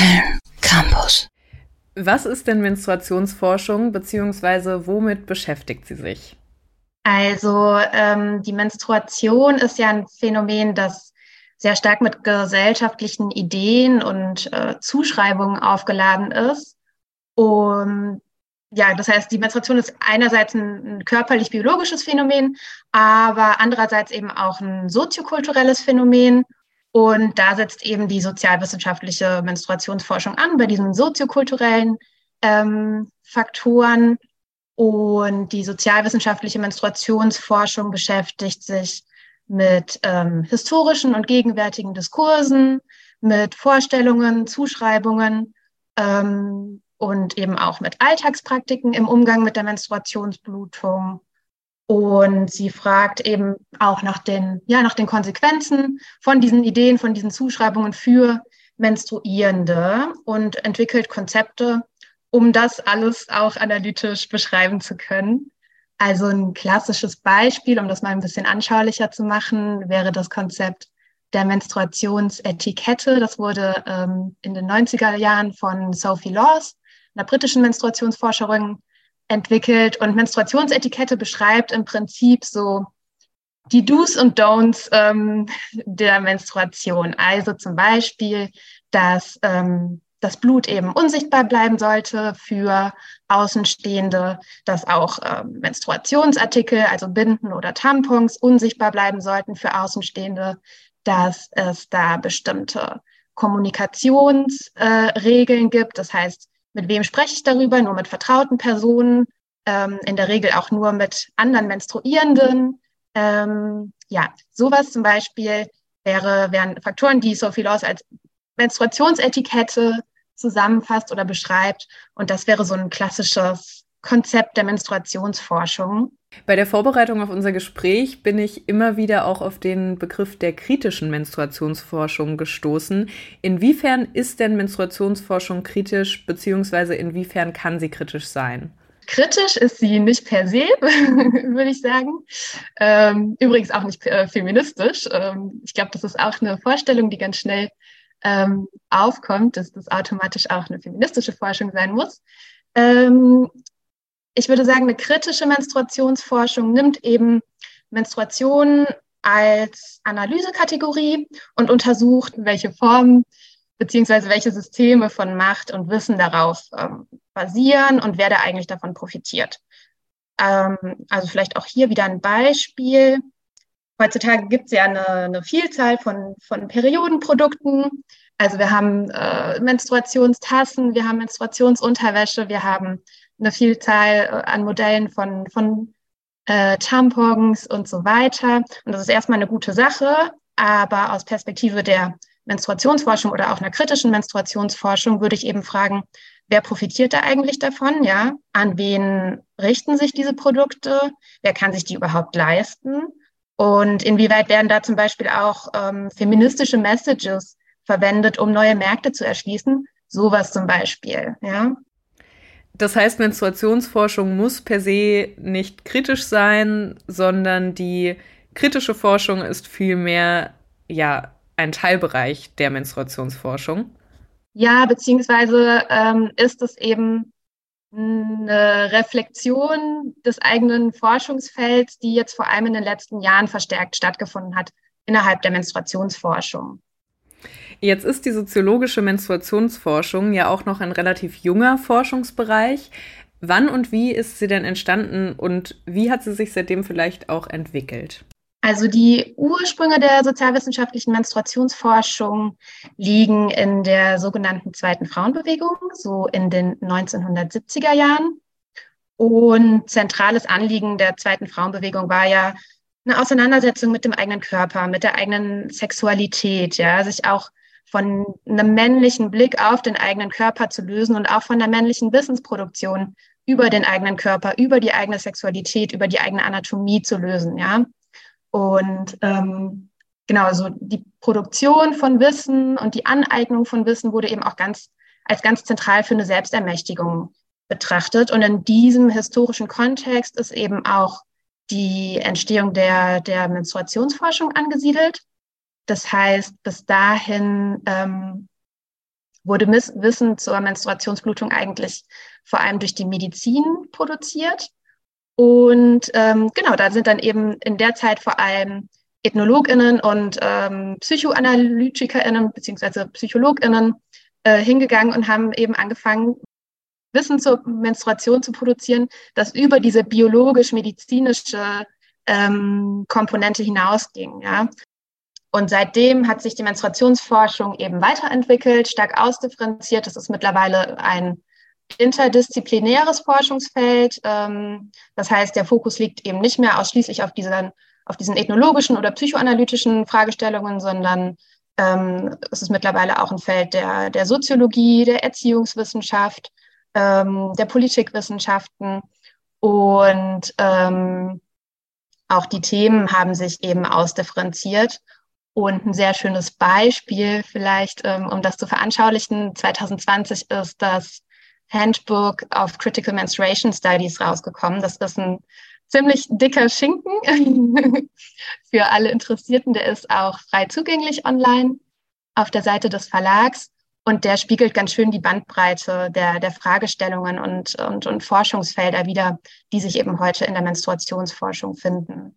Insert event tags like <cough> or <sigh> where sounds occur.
Film Campus. Was ist denn Menstruationsforschung bzw. womit beschäftigt sie sich? Also ähm, die Menstruation ist ja ein Phänomen, das sehr stark mit gesellschaftlichen Ideen und äh, Zuschreibungen aufgeladen ist. Und ja, das heißt, die Menstruation ist einerseits ein, ein körperlich-biologisches Phänomen, aber andererseits eben auch ein soziokulturelles Phänomen. Und da setzt eben die sozialwissenschaftliche Menstruationsforschung an, bei diesen soziokulturellen ähm, Faktoren. Und die sozialwissenschaftliche Menstruationsforschung beschäftigt sich mit ähm, historischen und gegenwärtigen Diskursen, mit Vorstellungen, Zuschreibungen ähm, und eben auch mit Alltagspraktiken im Umgang mit der Menstruationsblutung. Und sie fragt eben auch nach den, ja, nach den Konsequenzen von diesen Ideen, von diesen Zuschreibungen für Menstruierende und entwickelt Konzepte, um das alles auch analytisch beschreiben zu können. Also ein klassisches Beispiel, um das mal ein bisschen anschaulicher zu machen, wäre das Konzept der Menstruationsetikette. Das wurde ähm, in den 90er Jahren von Sophie Laws, einer britischen Menstruationsforscherin, entwickelt und Menstruationsetikette beschreibt im Prinzip so die Do's und Don'ts ähm, der Menstruation. Also zum Beispiel, dass ähm, das Blut eben unsichtbar bleiben sollte für Außenstehende, dass auch ähm, Menstruationsartikel, also Binden oder Tampons, unsichtbar bleiben sollten für Außenstehende, dass es da bestimmte Kommunikationsregeln äh, gibt. Das heißt, mit wem spreche ich darüber? Nur mit vertrauten Personen, ähm, in der Regel auch nur mit anderen Menstruierenden. Ähm, ja, sowas zum Beispiel wäre, wären Faktoren, die Sophie Laws als Menstruationsetikette zusammenfasst oder beschreibt. Und das wäre so ein klassisches Konzept der Menstruationsforschung. Bei der Vorbereitung auf unser Gespräch bin ich immer wieder auch auf den Begriff der kritischen Menstruationsforschung gestoßen. Inwiefern ist denn Menstruationsforschung kritisch, beziehungsweise inwiefern kann sie kritisch sein? Kritisch ist sie nicht per se, <laughs> würde ich sagen. Ähm, übrigens auch nicht äh, feministisch. Ähm, ich glaube, das ist auch eine Vorstellung, die ganz schnell ähm, aufkommt, dass das automatisch auch eine feministische Forschung sein muss. Ähm, ich würde sagen, eine kritische Menstruationsforschung nimmt eben Menstruation als Analysekategorie und untersucht, welche Formen beziehungsweise welche Systeme von Macht und Wissen darauf ähm, basieren und wer da eigentlich davon profitiert. Ähm, also vielleicht auch hier wieder ein Beispiel. Heutzutage gibt es ja eine, eine, Vielzahl von, von Periodenprodukten. Also wir haben äh, Menstruationstassen, wir haben Menstruationsunterwäsche, wir haben eine Vielzahl äh, an Modellen von, von äh, Tampons und so weiter. Und das ist erstmal eine gute Sache, aber aus Perspektive der Menstruationsforschung oder auch einer kritischen Menstruationsforschung würde ich eben fragen, wer profitiert da eigentlich davon? Ja, an wen richten sich diese Produkte? Wer kann sich die überhaupt leisten? Und inwieweit werden da zum Beispiel auch ähm, feministische Messages verwendet, um neue Märkte zu erschließen? Sowas zum Beispiel, ja. Das heißt, Menstruationsforschung muss per se nicht kritisch sein, sondern die kritische Forschung ist vielmehr ja ein Teilbereich der Menstruationsforschung. Ja, beziehungsweise ähm, ist es eben eine Reflexion des eigenen Forschungsfelds, die jetzt vor allem in den letzten Jahren verstärkt stattgefunden hat innerhalb der Menstruationsforschung. Jetzt ist die soziologische Menstruationsforschung ja auch noch ein relativ junger Forschungsbereich. Wann und wie ist sie denn entstanden und wie hat sie sich seitdem vielleicht auch entwickelt? Also die Ursprünge der sozialwissenschaftlichen Menstruationsforschung liegen in der sogenannten zweiten Frauenbewegung, so in den 1970er Jahren. Und zentrales Anliegen der zweiten Frauenbewegung war ja eine Auseinandersetzung mit dem eigenen Körper, mit der eigenen Sexualität, ja, sich auch von einem männlichen Blick auf den eigenen Körper zu lösen und auch von der männlichen Wissensproduktion über den eigenen Körper, über die eigene Sexualität, über die eigene Anatomie zu lösen, ja. Und ähm, genau, also die Produktion von Wissen und die Aneignung von Wissen wurde eben auch ganz als ganz zentral für eine Selbstermächtigung betrachtet. Und in diesem historischen Kontext ist eben auch die Entstehung der, der Menstruationsforschung angesiedelt. Das heißt, bis dahin ähm, wurde Wissen zur Menstruationsblutung eigentlich vor allem durch die Medizin produziert. Und ähm, genau, da sind dann eben in der Zeit vor allem EthnologInnen und ähm, PsychoanalytikerInnen beziehungsweise PsychologInnen äh, hingegangen und haben eben angefangen, Wissen zur Menstruation zu produzieren, das über diese biologisch-medizinische ähm, Komponente hinausging. Ja? Und seitdem hat sich die Menstruationsforschung eben weiterentwickelt, stark ausdifferenziert. Das ist mittlerweile ein interdisziplinäres Forschungsfeld. Ähm, das heißt, der Fokus liegt eben nicht mehr ausschließlich auf diesen, auf diesen ethnologischen oder psychoanalytischen Fragestellungen, sondern ähm, es ist mittlerweile auch ein Feld der, der Soziologie, der Erziehungswissenschaft, ähm, der Politikwissenschaften. Und auch die Themen haben sich eben ausdifferenziert. Und ein sehr schönes Beispiel vielleicht, ähm, um das zu veranschaulichen, 2020 ist das Handbook of Critical Menstruation Studies rausgekommen. Das ist ein ziemlich dicker Schinken <laughs> für alle Interessierten. Der ist auch frei zugänglich online auf der Seite des Verlags. Und der spiegelt ganz schön die Bandbreite der, der Fragestellungen und, und, und Forschungsfelder wider, die sich eben heute in der Menstruationsforschung finden.